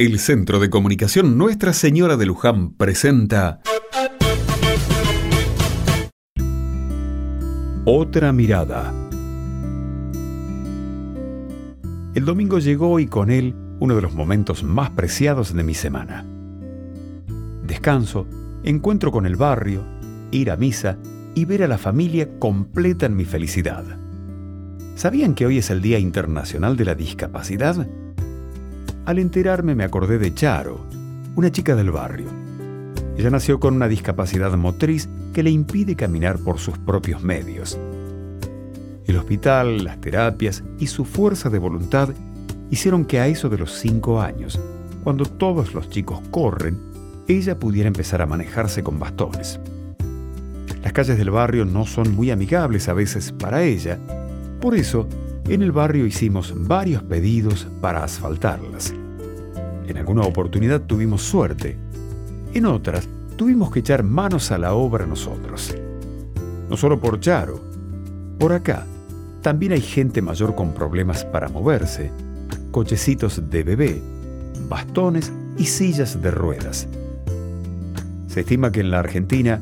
El Centro de Comunicación Nuestra Señora de Luján presenta Otra mirada. El domingo llegó y con él uno de los momentos más preciados de mi semana. Descanso, encuentro con el barrio, ir a misa y ver a la familia completan mi felicidad. ¿Sabían que hoy es el Día Internacional de la Discapacidad? Al enterarme me acordé de Charo, una chica del barrio. Ella nació con una discapacidad motriz que le impide caminar por sus propios medios. El hospital, las terapias y su fuerza de voluntad hicieron que a eso de los cinco años, cuando todos los chicos corren, ella pudiera empezar a manejarse con bastones. Las calles del barrio no son muy amigables a veces para ella, por eso, en el barrio hicimos varios pedidos para asfaltarlas. En alguna oportunidad tuvimos suerte, en otras tuvimos que echar manos a la obra nosotros. No solo por Charo, por acá también hay gente mayor con problemas para moverse, cochecitos de bebé, bastones y sillas de ruedas. Se estima que en la Argentina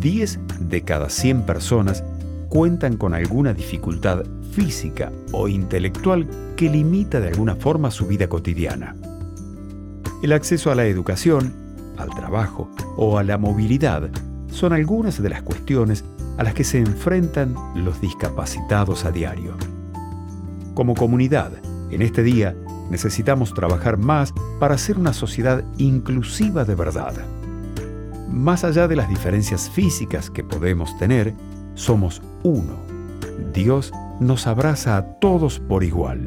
10 de cada 100 personas cuentan con alguna dificultad física o intelectual que limita de alguna forma su vida cotidiana. El acceso a la educación, al trabajo o a la movilidad son algunas de las cuestiones a las que se enfrentan los discapacitados a diario. Como comunidad, en este día necesitamos trabajar más para ser una sociedad inclusiva de verdad. Más allá de las diferencias físicas que podemos tener, somos uno. Dios nos abraza a todos por igual.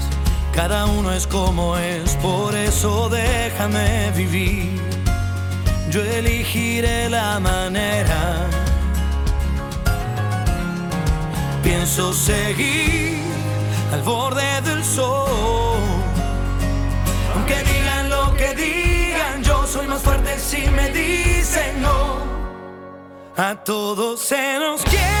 cada uno es como es, por eso déjame vivir. Yo elegiré la manera. Pienso seguir al borde del sol aunque digan lo que digan, yo soy más fuerte si me dicen no. A todos se nos quiebra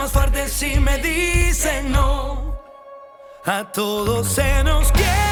más fuerte si me dicen no. A todos se nos quiere.